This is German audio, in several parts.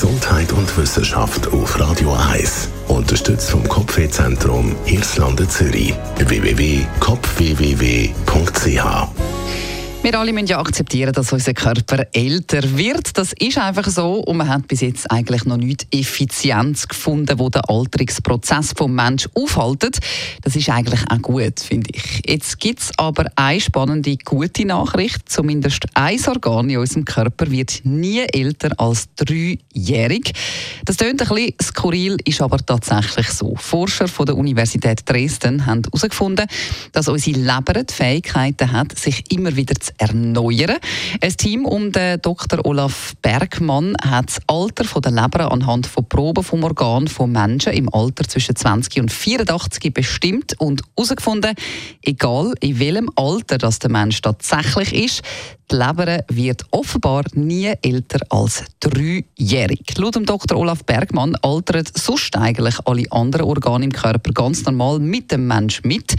Gesundheit und Wissenschaft auf Radio 1. Unterstützt vom Kopfwehzentrum Irlande Zürich. www.kopfwww.ch wir alle müssen ja akzeptieren, dass unser Körper älter wird. Das ist einfach so und man hat bis jetzt eigentlich noch nicht Effizienz gefunden, wo der Alterungsprozess vom Mensch aufhaltet. Das ist eigentlich auch gut, finde ich. Jetzt gibt es aber eine spannende, gute Nachricht. Zumindest ein Organ in unserem Körper wird nie älter als dreijährig. Das klingt ein bisschen skurril, ist aber tatsächlich so. Forscher von der Universität Dresden haben herausgefunden, dass unsere Leber die Fähigkeiten hat, sich immer wieder zu erneuern. Ein Team um den Dr. Olaf Bergmann hat das Alter der Leber anhand von Proben vom Organ von Menschen im Alter zwischen 20 und 84 bestimmt und herausgefunden, egal in welchem Alter das der Mensch tatsächlich ist, die Leber wird offenbar nie älter als dreijährig. Laut dem Dr. Olaf Bergmann altern sonst eigentlich alle anderen Organe im Körper ganz normal mit dem Mensch mit.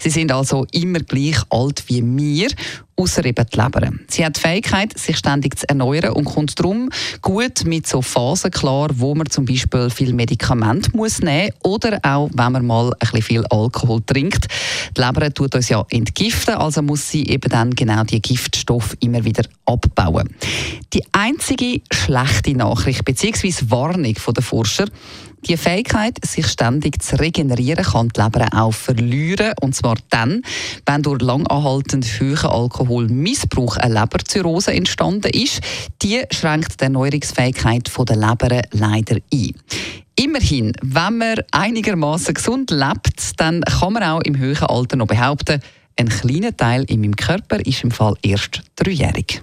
Sie sind also immer gleich alt wie wir außer eben die Leber. Sie hat die Fähigkeit, sich ständig zu erneuern und kommt darum gut mit so Phasen klar, wo man zum Beispiel viel Medikament muss nehmen oder auch, wenn man mal ein viel Alkohol trinkt. Die Leber tut uns ja entgiften, also muss sie eben dann genau die Giftstoffe immer wieder abbauen. Die einzige schlechte Nachricht bzw. Warnung der Forscher die Fähigkeit, sich ständig zu regenerieren, kann die Leber auch verlieren. Und zwar dann, wenn durch langanhaltend hohen Alkoholmissbrauch eine Leberzirrhose entstanden ist. Die schränkt die Erneuerungsfähigkeit der Leber leider ein. Immerhin, wenn man einigermaßen gesund lebt, dann kann man auch im höheren Alter noch behaupten, ein kleiner Teil in meinem Körper ist im Fall erst dreijährig.